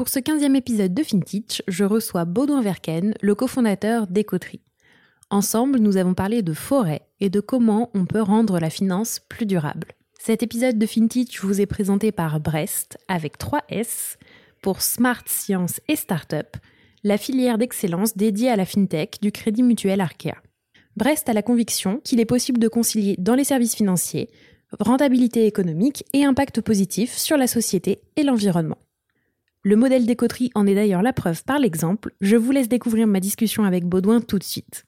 Pour ce 15e épisode de FinTech, je reçois Baudouin Verken, le cofondateur d'Ecoterie. Ensemble, nous avons parlé de forêt et de comment on peut rendre la finance plus durable. Cet épisode de FinTech vous est présenté par Brest avec 3 S pour Smart Science et Startup, la filière d'excellence dédiée à la FinTech du Crédit Mutuel Arkea. Brest a la conviction qu'il est possible de concilier dans les services financiers rentabilité économique et impact positif sur la société et l'environnement. Le modèle d'écoterie en est d'ailleurs la preuve par l'exemple. Je vous laisse découvrir ma discussion avec Baudouin tout de suite.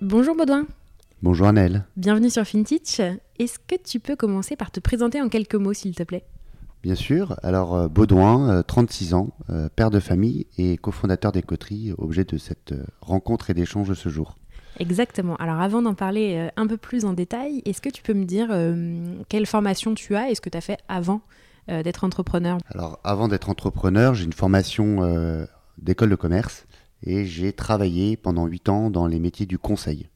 Bonjour Baudouin. Bonjour Annelle. Bienvenue sur FinTech. Est-ce que tu peux commencer par te présenter en quelques mots, s'il te plaît? Bien sûr. Alors, euh, Baudouin, 36 euh, ans, euh, père de famille et cofondateur des coteries, objet de cette rencontre et d'échange de ce jour. Exactement. Alors, avant d'en parler un peu plus en détail, est-ce que tu peux me dire quelle formation tu as et ce que tu as fait avant d'être entrepreneur? Alors, avant d'être entrepreneur, j'ai une formation d'école de commerce et j'ai travaillé pendant 8 ans dans les métiers du conseil.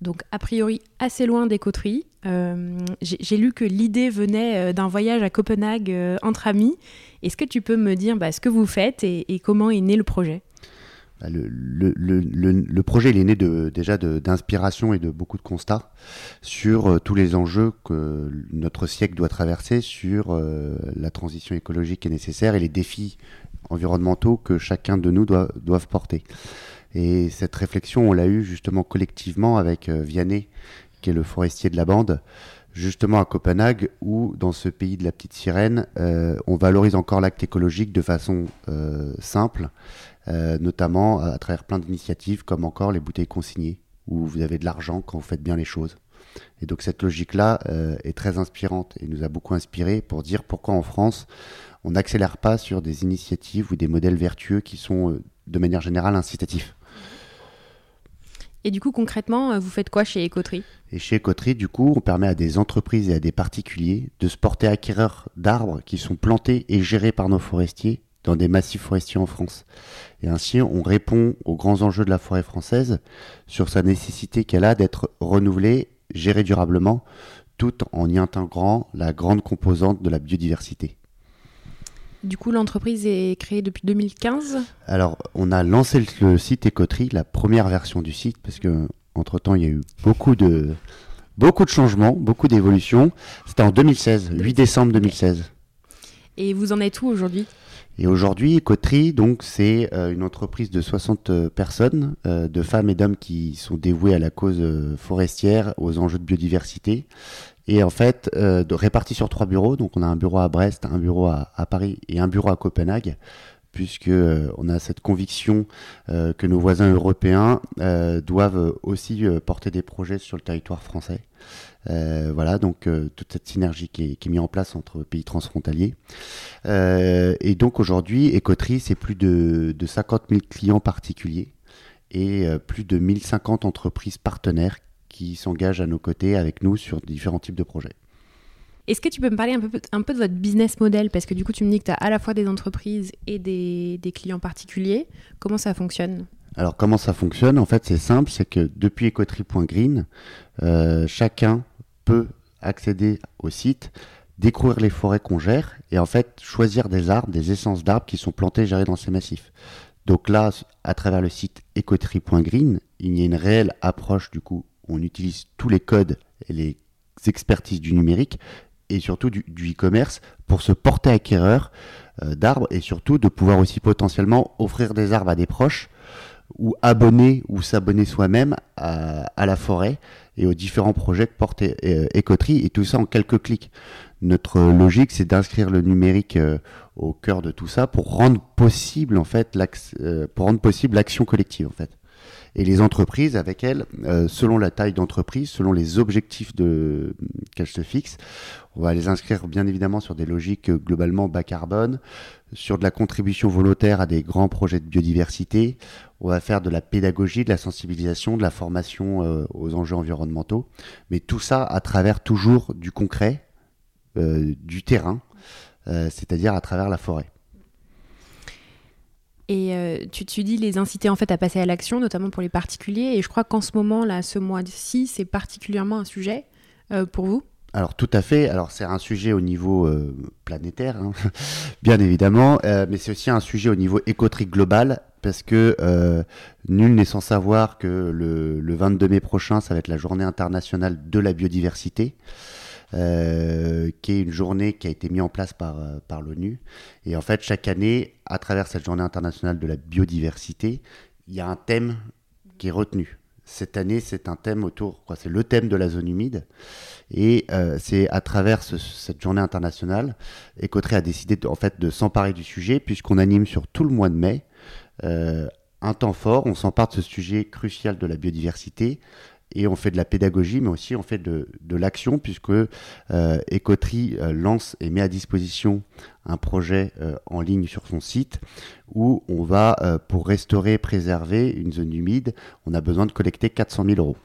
Donc, a priori, assez loin des coteries. Euh, j'ai lu que l'idée venait euh, d'un voyage à Copenhague euh, entre amis. Est-ce que tu peux me dire bah, ce que vous faites et, comment est né le projet? Le, le, projet il est né de, déjà d'inspiration et de beaucoup de constats sur tous les enjeux que notre siècle doit traverser, sur la transition écologique qui est nécessaire et les défis environnementaux que chacun de nous doit, doivent porter. Et cette réflexion, on l'a eue justement collectivement avec euh, Vianney, qui est le forestier de la bande, justement à Copenhague, où dans ce pays de la petite sirène, euh, on valorise encore l'acte écologique de façon euh, simple, notamment à travers plein d'initiatives comme encore les bouteilles consignées, où vous avez de l'argent quand vous faites bien les choses. Et donc cette logique-là est très inspirante et nous a beaucoup inspiré pour dire pourquoi en France on n'accélère pas sur des initiatives ou des modèles vertueux qui sont de manière générale incitatifs. Et du coup, concrètement, euh, vous faites quoi chez Ecoterie Et chez Ecoterie, du coup, on permet à des entreprises et à des particuliers de se porter acquéreurs d'arbres qui sont plantés et gérés par nos forestiers dans des massifs forestiers en France. Et ainsi, on répond aux grands enjeux de la forêt française sur sa nécessité qu'elle a d'être renouvelée, gérée durablement, tout en y intégrant la grande composante de la biodiversité. Du coup, l'entreprise est créée depuis 2015 Alors, on a lancé le, site Écoterie, la première version du site, parce que entre temps, il y a eu beaucoup de, beaucoup de changements, beaucoup d'évolutions. C'était en 2016, 8 décembre 2016. Et vous en êtes où aujourd'hui? Et aujourd'hui, Écoterie, donc, c'est euh, une entreprise de 60 euh, personnes, euh, de femmes et d'hommes qui sont dévoués à la cause forestière, aux enjeux de biodiversité, et en fait, euh, répartis sur trois bureaux. Donc, on a un bureau à Brest, un bureau à, Paris et un bureau à Copenhague puisque euh, on a cette conviction euh, que nos voisins européens doivent aussi porter des projets sur le territoire français. voilà, donc toute cette synergie qui est, mise en place entre pays transfrontaliers. et donc aujourd'hui, Ecoterie, c'est plus de, de 50 000 clients particuliers et plus de 1050 entreprises partenaires qui s'engagent à nos côtés avec nous sur différents types de projets. Est-ce que tu peux me parler un peu, un peu de votre business model? Parce que du coup, tu me dis que tu as à la fois des entreprises et des, des clients particuliers. Comment ça fonctionne? Alors, comment ça fonctionne? En fait, c'est simple c'est que depuis ecoterie.green, euh, chacun peut accéder au site, découvrir les forêts qu'on gère et en fait choisir des arbres, des essences d'arbres qui sont plantés et gérés dans ces massifs. Donc là, à travers le site ecoterie.green, il y a une réelle approche du coup on utilise tous les codes et les expertises du numérique et surtout du e-commerce pour se porter acquéreur d'arbres et surtout de pouvoir aussi potentiellement offrir des arbres à des proches ou abonner ou s'abonner soi-même à, la forêt et aux différents projets que porte Écoterie et tout ça en quelques clics. Notre logique, c'est d'inscrire le numérique au cœur de tout ça pour rendre possible en fait possible l'action collective en fait et les entreprises avec elles, euh, selon la taille d'entreprise, selon les objectifs qu'elles se fixent, on va les inscrire bien évidemment sur des logiques euh, globalement bas carbone, sur de la contribution volontaire à des grands projets de biodiversité. On va faire de la pédagogie, de la sensibilisation, de la formation euh, aux enjeux environnementaux, mais tout ça à travers toujours du concret, du terrain, c'est-à-dire à travers la forêt. Et euh, tu, tu, dis les inciter en fait à passer à l'action, notamment pour les particuliers. Et je crois qu'en ce moment, là, ce mois-ci, c'est particulièrement un sujet euh, pour vous. Alors tout à fait. Alors c'est un sujet au niveau euh, planétaire, hein, bien évidemment, mais c'est aussi un sujet au niveau écotrique global parce que nul n'est sans savoir que le, le, 22 mai prochain, ça va être la journée internationale de la biodiversité. Euh, qui est une journée qui a été mise en place par, euh, par l'ONU. Et en fait, chaque année, à travers cette journée internationale de la biodiversité, il y a un thème qui est retenu. Cette année, c'est un thème autour, c'est le thème de la zone humide. Et euh, c'est à travers cette journée internationale, Écotré a décidé en fait de s'emparer du sujet, puisqu'on anime sur tout le mois de mai un temps fort. On s'empare de ce sujet crucial de la biodiversité et on fait de la pédagogie, mais aussi on fait de, de l'action, puisque euh, euh, lance et met à disposition un projet euh, en ligne sur son site où on va, euh, pour restaurer, préserver une zone humide, on a besoin de collecter 400 000 euros.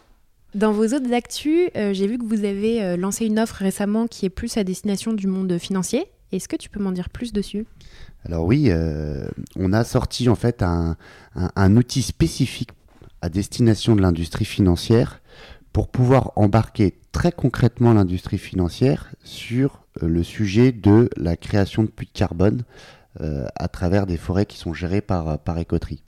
Dans vos autres actus, j'ai vu que vous avez lancé une offre récemment qui est plus à destination du monde financier. Est-ce que tu peux m'en dire plus dessus? Alors oui, on a sorti en fait un, un, un outil spécifique à destination de l'industrie financière pour pouvoir embarquer très concrètement l'industrie financière sur euh, le sujet de la création de puits de carbone euh, à travers des forêts qui sont gérées par, euh, par Écoterie.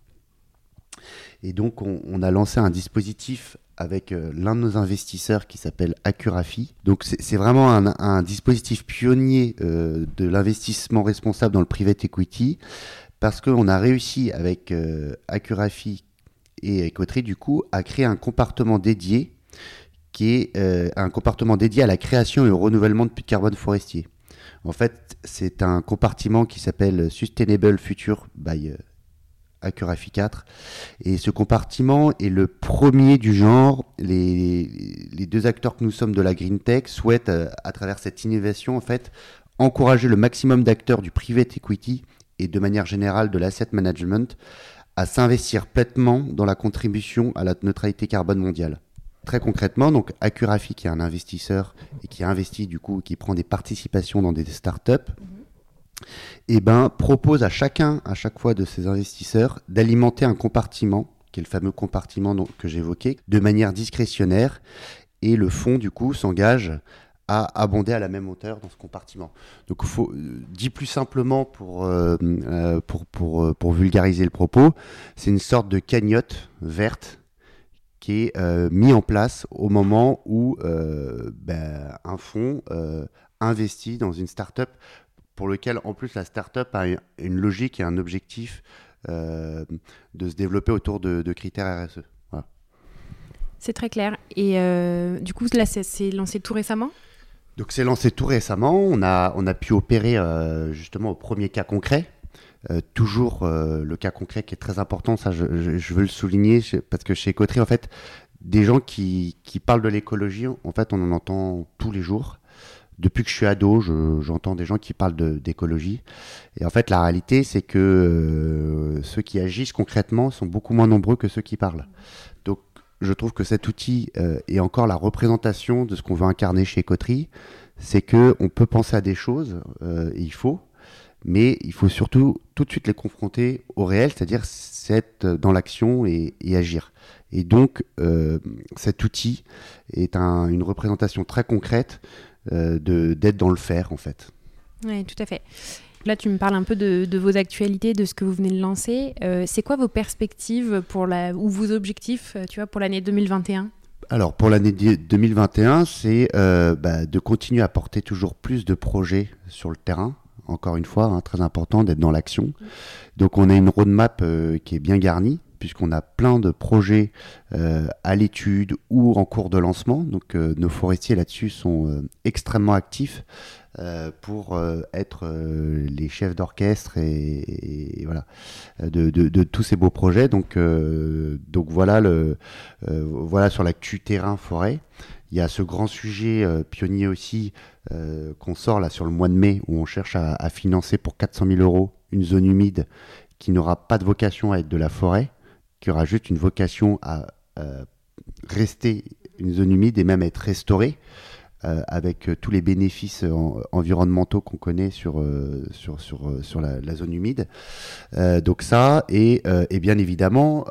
Et donc on, a lancé un dispositif avec l'un de nos investisseurs qui s'appelle Accurafi. Donc c'est vraiment un, dispositif pionnier de l'investissement responsable dans le private equity parce qu'on a réussi avec Accurafi et Ecotree, du coup, a créé un compartiment dédié qui est euh, un compartiment dédié à la création et au renouvellement de puits de carbone forestier. En fait, c'est un compartiment qui s'appelle Sustainable Future by euh, Accurafi 4. Et ce compartiment est le premier du genre. Les, les deux acteurs que nous sommes de la Green Tech souhaitent, euh, à travers cette innovation, en fait, encourager le maximum d'acteurs du private equity et de manière générale de l'asset management à s'investir pleinement dans la contribution à la neutralité carbone mondiale. Très concrètement, donc Accurafi, qui est un investisseur et qui investit du coup, qui prend des participations dans des startups, et eh ben, propose à chacun, à chaque fois de ces investisseurs, d'alimenter un compartiment, qui est le fameux compartiment que j'évoquais, de manière discrétionnaire. Et le fonds, du coup, s'engage à abonder à la même hauteur dans ce compartiment. Donc, euh, dit plus simplement pour, euh, euh, pour, pour, vulgariser le propos, c'est une sorte de cagnotte verte qui est euh, mis en place au moment où ben, un fonds investit dans une start-up pour lequel, en plus, la start-up a une logique et un objectif de se développer autour de, de critères RSE. C'est très clair. Et du coup, là, c'est lancé tout récemment? Donc c'est lancé tout récemment. On a, on a pu opérer euh, justement au premier cas concret. Euh, toujours euh, le cas concret qui est très important, ça je, veux le souligner parce que chez Coterie en fait, des gens qui, qui parlent de l'écologie, en fait on en entend tous les jours. Depuis que je suis ado, j'entends des gens qui parlent d'écologie. Et en fait, la réalité, c'est que ceux qui agissent concrètement sont beaucoup moins nombreux que ceux qui parlent je trouve que cet outil euh, est encore la représentation de ce qu'on veut incarner chez Coterie. C'est que on peut penser à des choses, euh, il faut, mais il faut surtout tout de suite les confronter au réel, c'est-à-dire être dans l'action et, agir. Et donc, euh, cet outil est une représentation très concrète d'être dans le faire, en fait. Oui, tout à fait. Là, tu me parles un peu de, vos actualités, de ce que vous venez de lancer. Euh, c'est quoi vos perspectives pour la, ou vos objectifs, euh, tu vois, pour l'année 2021 Alors pour l'année 2021, c'est euh, bah, de continuer à porter toujours plus de projets sur le terrain. Encore une fois, hein, très important d'être dans l'action. Donc on a une roadmap euh, qui est bien garnie puisqu'on a plein de projets euh, à l'étude ou en cours de lancement. Donc nos forestiers là-dessus sont extrêmement actifs euh, pour euh, être euh, les chefs d'orchestre et, voilà de, tous ces beaux projets. Donc, donc voilà, le, voilà sur l'actu terrain forêt. Il y a ce grand sujet pionnier aussi qu'on sort là sur le mois de mai où on cherche à, à financer pour 400 000 euros une zone humide qui n'aura pas de vocation à être de la forêt, qui aura juste une vocation à rester une zone humide et même être restaurée. Euh, avec euh, tous les bénéfices environnementaux qu'on connaît sur, euh, sur, sur, sur la, zone humide. donc ça, et, et bien évidemment,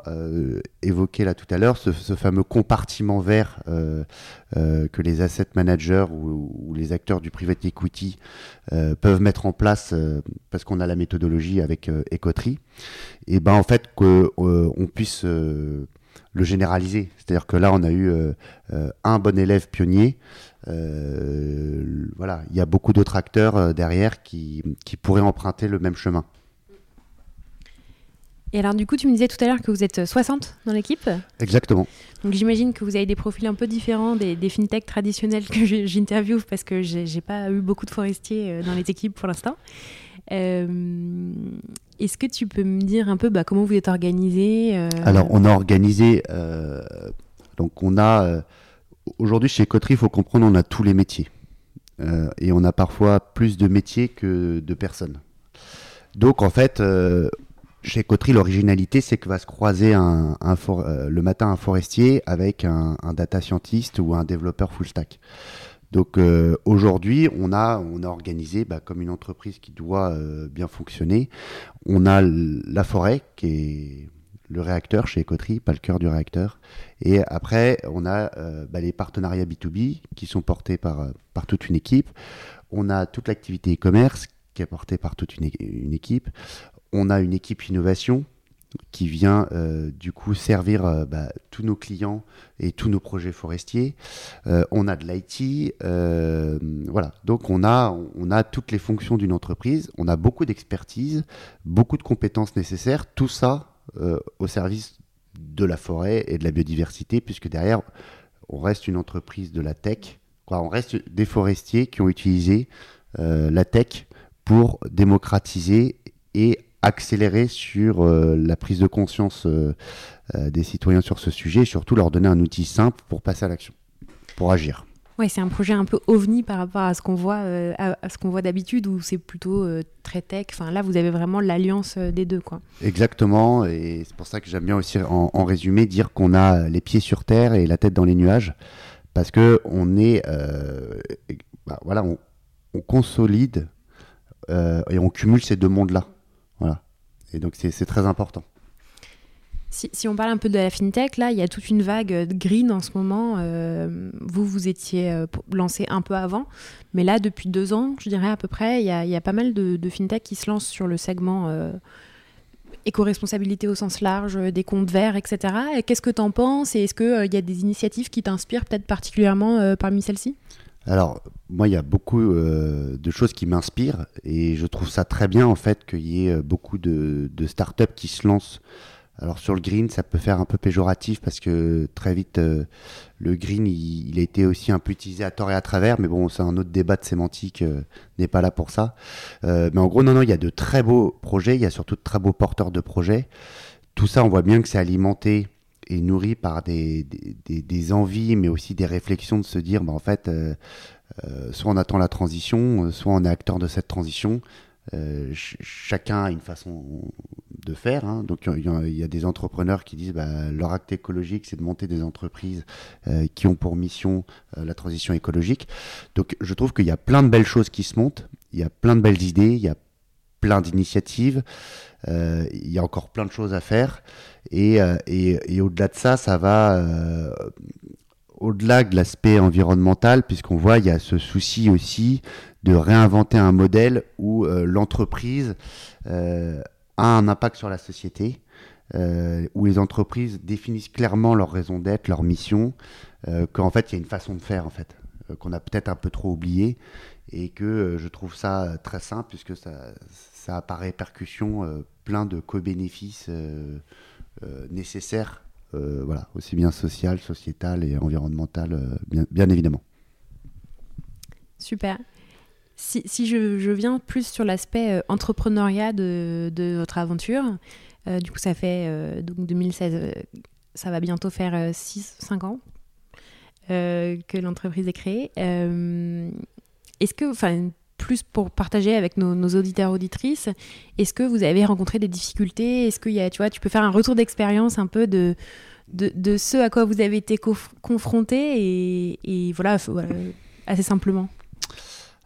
évoqué là tout à l'heure, ce, fameux compartiment vert que les asset managers ou, les acteurs du private equity peuvent mettre en place parce qu'on a la méthodologie avec Ecotri, et ben en fait qu'on puisse le généraliser. C'est-à-dire que là, on a eu un bon élève pionnier euh, voilà, il y a beaucoup d'autres acteurs euh, derrière qui, qui, pourraient emprunter le même chemin. Et alors, du coup, tu me disais tout à l'heure que vous êtes 60 dans l'équipe Exactement. Donc, j'imagine que vous avez des profils un peu différents des, des fintechs traditionnels que j'interviewe parce que j'ai pas eu beaucoup de forestiers euh, dans les équipes pour l'instant. Est-ce que tu peux me dire un peu bah, comment vous êtes organisé Alors, on a organisé. donc, on a Aujourd'hui, chez Coterie, il faut comprendre, on a tous les métiers. Euh, et on a parfois plus de métiers que de personnes. Donc, en fait, euh, chez Coterie, l'originalité, c'est que va se croiser euh, le matin un forestier avec un, data scientist ou un développeur full stack. Donc aujourd'hui, on a, on a organisé bah, comme une entreprise qui doit bien fonctionner. On a la forêt qui est le réacteur chez Ecoterie, pas le cœur du réacteur. Et après, on a euh, bah, les partenariats B2B qui sont portés par, euh, par toute une équipe. On a toute l'activité e-commerce qui est portée par toute une, équipe. On a une équipe innovation qui vient euh, du coup servir bah, tous nos clients et tous nos projets forestiers. on a de l'IT, voilà. Donc on a, on a toutes les fonctions d'une entreprise, on a beaucoup d'expertise, beaucoup de compétences nécessaires. Tout ça euh, au service de la forêt et de la biodiversité, puisque derrière, on reste une entreprise de la tech. Quoi, on reste des forestiers qui ont utilisé euh, la tech pour démocratiser et accélérer sur euh, la prise de conscience des citoyens sur ce sujet et surtout leur donner un outil simple pour passer à l'action, pour agir. Ouais, c'est un projet un peu ovni par rapport à ce qu'on voit, euh, à, voit d'habitude, où c'est plutôt euh, très tech. Enfin, là, vous avez vraiment l'alliance euh, des deux, quoi. Exactement, et c'est pour ça que j'aime bien aussi, en, résumé, dire qu'on a les pieds sur terre et la tête dans les nuages, parce que on est, bah, voilà, on, on consolide et on cumule ces deux mondes-là, voilà. Et donc c'est très important. Si, on parle un peu de la fintech, là, il y a toute une vague de green en ce moment. Euh, vous, vous étiez euh, lancé un peu avant, mais là, depuis deux ans, je dirais à peu près, il y a, pas mal de, fintech qui se lancent sur le segment euh, éco-responsabilité au sens large, des comptes verts, etc. Qu'est-ce que tu en penses? Et est-ce qu'il y a des initiatives qui t'inspirent peut-être particulièrement parmi celles-ci? Alors, moi, il y a beaucoup de choses qui m'inspirent et je trouve ça très bien en fait qu'il y ait beaucoup de, de startups qui se lancent alors sur le green, ça peut faire un peu péjoratif parce que très vite, euh, le green, il, a été aussi un peu utilisé à tort et à travers, mais bon, c'est un autre débat de sémantique, euh, n'est pas là pour ça. Euh, mais en gros, non, non, il y a de très beaux projets, il y a surtout de très beaux porteurs de projets. Tout ça, on voit bien que c'est alimenté et nourri par des, des, des, envies, mais aussi des réflexions de se dire, bah, en fait, soit on attend la transition, soit on est acteur de cette transition. chacun a une façon de faire. Hein. Donc il y, a des entrepreneurs qui disent bah, leur acte écologique, c'est de monter des entreprises euh, qui ont pour mission euh, la transition écologique. Donc je trouve qu'il y a plein de belles choses qui se montent, il y a plein de belles idées, il y a plein d'initiatives, euh, il y a encore plein de choses à faire. Et, et, au-delà de ça, ça va au-delà de l'aspect environnemental, puisqu'on voit il y a ce souci aussi de réinventer un modèle où l'entreprise a un impact sur la société. où les entreprises définissent clairement leur raison d'être, leur mission, qu'en fait il y a une façon de faire en fait, qu'on a peut-être un peu trop oublié et que je trouve ça très simple puisque ça, ça a par répercussion plein de co-bénéfices nécessaires euh, voilà, aussi bien social, sociétal et environnemental, euh, bien, évidemment. Super. Si, je, viens plus sur l'aspect euh, entrepreneuriat de, votre aventure, du coup ça fait donc 2016, ça va bientôt faire 6-5 ans que l'entreprise est créée. Est-ce que, enfin, plus pour partager avec nos, nos auditeurs auditrices. Est-ce que vous avez rencontré des difficultés? Est-ce que y a, tu vois, tu peux faire un retour d'expérience un peu de, de, ce à quoi vous avez été confronté et, et voilà, assez simplement.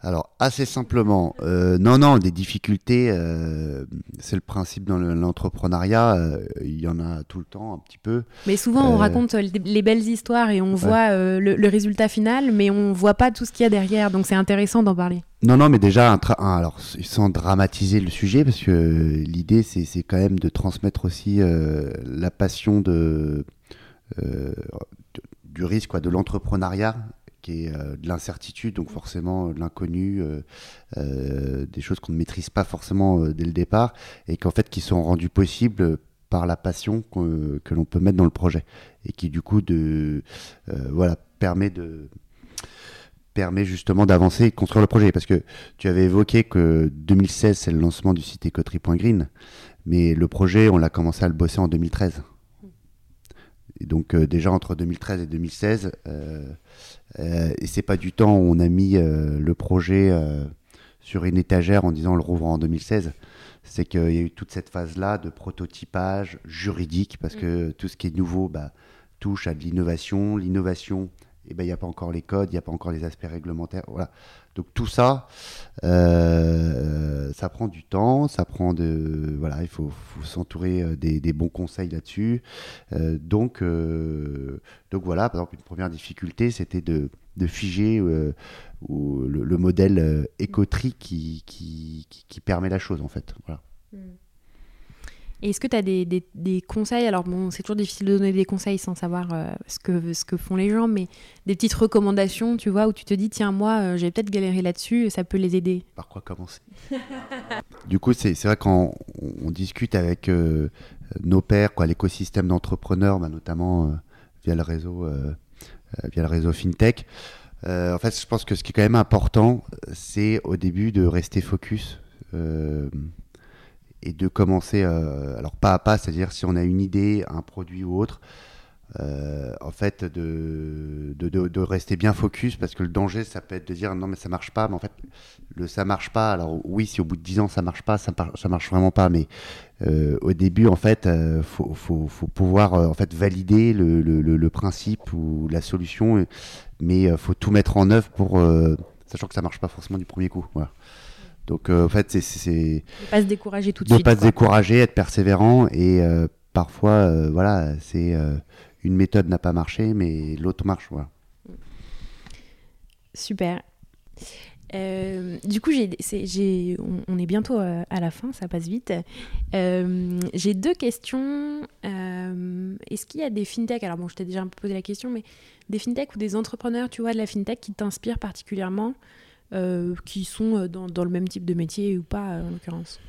Alors, assez simplement, euh, non, non, des difficultés, euh, c'est le principe dans l'entrepreneuriat, euh, il y en a tout le temps un petit peu. Mais souvent, on raconte les belles histoires et on voit le, résultat final, mais on voit pas tout ce qu'il y a derrière, donc c'est intéressant d'en parler. Non, non, mais déjà, alors, sans dramatiser le sujet, parce que l'idée, c'est quand même de transmettre aussi la passion de, du risque, quoi, de l'entrepreneuriat qui est euh, de l'incertitude, donc forcément de l'inconnu, euh, euh, des choses qu'on ne maîtrise pas forcément dès le départ, et qu'en fait qui sont rendues possibles par la passion que l'on peut mettre dans le projet, et qui du coup de, voilà, permet de permet justement d'avancer et de construire le projet. Parce que tu avais évoqué que 2016, c'est le lancement du site écoterie.green, mais le projet, on l'a commencé à le bosser en 2013. Et donc déjà entre 2013 et 2016, euh, et c'est pas du temps où on a mis euh, le projet euh, sur une étagère en disant on le rouvre en 2016. C'est qu'il y a eu toute cette phase-là de prototypage juridique, parce que mm. tout ce qui est nouveau bah, touche à de l'innovation. L'innovation, eh ben, il n'y a pas encore les codes, il n'y a pas encore les aspects réglementaires. Voilà. Donc tout ça, ça prend du temps, ça prend de... Voilà, il faut, s'entourer des, des, bons conseils là-dessus. donc, donc voilà, par exemple, une première difficulté, c'était de, figer euh, le, modèle euh, qui, qui, permet la chose, en fait. Voilà. Hmm. Est-ce que tu as des, des, conseils? Alors, bon, c'est toujours difficile de donner des conseils sans savoir euh, ce, que, ce que font les gens, mais des petites recommandations, tu vois, où tu te dis, tiens, moi, j'ai peut-être galéré là-dessus, ça peut les aider. Par quoi commencer? Du coup, c'est vrai quand on, discute avec nos pairs, l'écosystème d'entrepreneurs, bah, notamment via le réseau, euh, euh, via le réseau FinTech. Euh, en fait, je pense que ce qui est quand même important, c'est au début de rester focus et de commencer, alors pas à pas, c'est-à-dire si on a une idée, un produit ou autre, euh, en fait, de, de, rester bien focus parce que le danger, ça peut être de dire non, mais ça marche pas. Mais en fait, le ça marche pas. Alors, oui, si au bout de 10 ans ça marche pas, ça, ça marche vraiment pas. Mais euh, au début, en fait, euh, faut, faut, pouvoir en fait valider le, le, principe ou la solution, mais faut tout mettre en œuvre pour, sachant que ça marche pas forcément du premier coup. Donc, en fait, c'est. Ne pas se décourager tout de suite. Ne pas se décourager, être persévérant et parfois, voilà, c'est une méthode n'a pas marché, mais l'autre marche. Voilà. Super. Euh, du coup, on, est bientôt euh, à la fin, ça passe vite. Euh, j'ai deux questions. est-ce qu'il y a des fintech, alors bon, je t'ai déjà un peu posé la question, mais des fintech ou des entrepreneurs, tu vois, de la fintech qui t'inspirent particulièrement, qui sont dans, dans, le même type de métier ou pas, en l'occurrence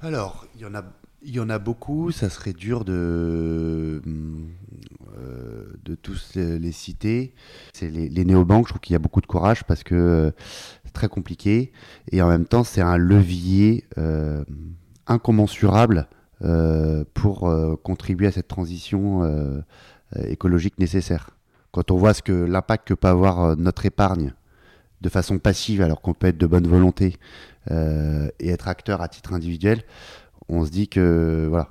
Alors, il y en a il y en a beaucoup, ça serait dur de, euh, de tous les citer. C'est les, néobanques, je trouve qu'il y a beaucoup de courage parce que euh, c'est très compliqué et en même temps c'est un levier euh, incommensurable pour contribuer à cette transition écologique nécessaire. Quand on voit ce que l'impact que peut avoir notre épargne de façon passive alors qu'on peut être de bonne volonté et être acteur à titre individuel, on se dit que voilà.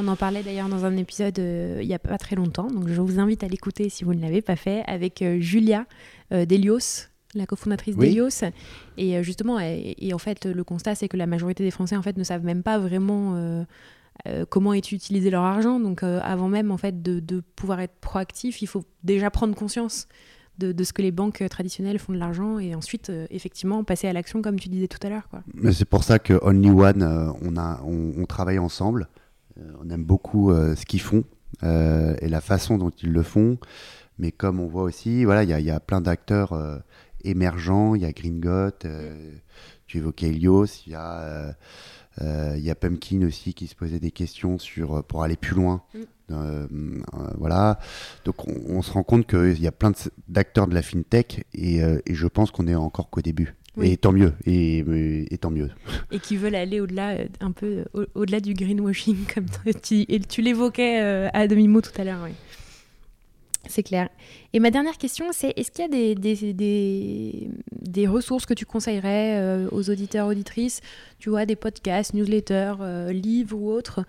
On en parlait d'ailleurs dans un épisode euh, il n'y a pas très longtemps, donc je vous invite à l'écouter si vous ne l'avez pas fait, avec euh, Julia euh, Delios, la cofondatrice d'Elios. Et justement, et, en fait, le constat, c'est que la majorité des Français en fait, ne savent même pas vraiment comment est utilisé leur argent. Donc avant même en fait, de, de, pouvoir être proactif, il faut déjà prendre conscience de, ce que les banques traditionnelles font de l'argent et ensuite euh, effectivement passer à l'action comme tu disais tout à l'heure. C'est pour ça que Only One, euh, on, a, on, travaille ensemble. on aime beaucoup ce qu'ils font et la façon dont ils le font. Mais comme on voit aussi, voilà, il y, a plein d'acteurs émergents. Il y a Gringot, tu évoquais Elios, il y a il y a Pumpkin aussi qui se posait des questions sur pour aller plus loin. Mm. Euh, voilà. Donc on, se rend compte qu'il y a plein d'acteurs de, la fintech et, euh, je pense qu'on est encore qu'au début. Et tant mieux, et, et, tant mieux. Et qui veulent aller au-delà, euh, un peu au-delà du greenwashing, comme tu, et tu l'évoquais à demi-mot tout à l'heure. C'est clair. Et ma dernière question, c'est est-ce qu'il y a des, des, des, des, ressources que tu conseillerais aux auditeurs, auditrices Tu vois, des podcasts, newsletters, livres ou autres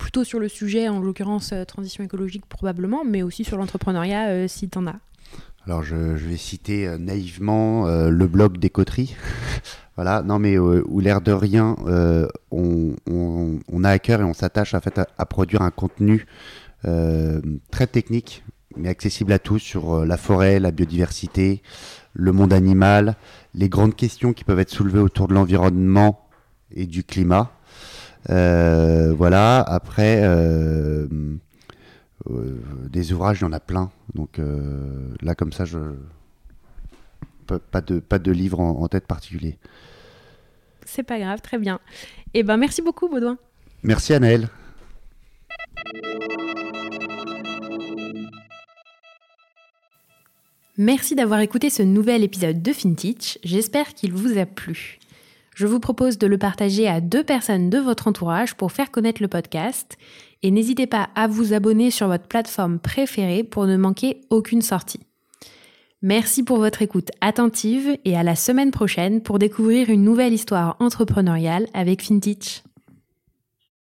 plutôt sur le sujet, en l'occurrence euh, transition écologique probablement, mais aussi sur l'entrepreneuriat euh, si tu en as. Alors je, vais citer euh, naïvement le blog des coteries. voilà, non mais où l'air de rien, on, a à cœur et on s'attache en fait, à, produire un contenu très technique, mais accessible à tous sur la forêt, la biodiversité, le monde animal, les grandes questions qui peuvent être soulevées autour de l'environnement et du climat. Euh, voilà, après, euh, euh, des ouvrages, il y en a plein. Donc là, comme ça, je pas de, pas de livre en, tête particulier. C'est pas grave, très bien. Et eh ben merci beaucoup, Baudouin. Merci, Anaël. Merci d'avoir écouté ce nouvel épisode de FinTech. J'espère qu'il vous a plu. Je vous propose de le partager à deux personnes de votre entourage pour faire connaître le podcast. Et n'hésitez pas à vous abonner sur votre plateforme préférée pour ne manquer aucune sortie. Merci pour votre écoute attentive et à la semaine prochaine pour découvrir une nouvelle histoire entrepreneuriale avec FinTech.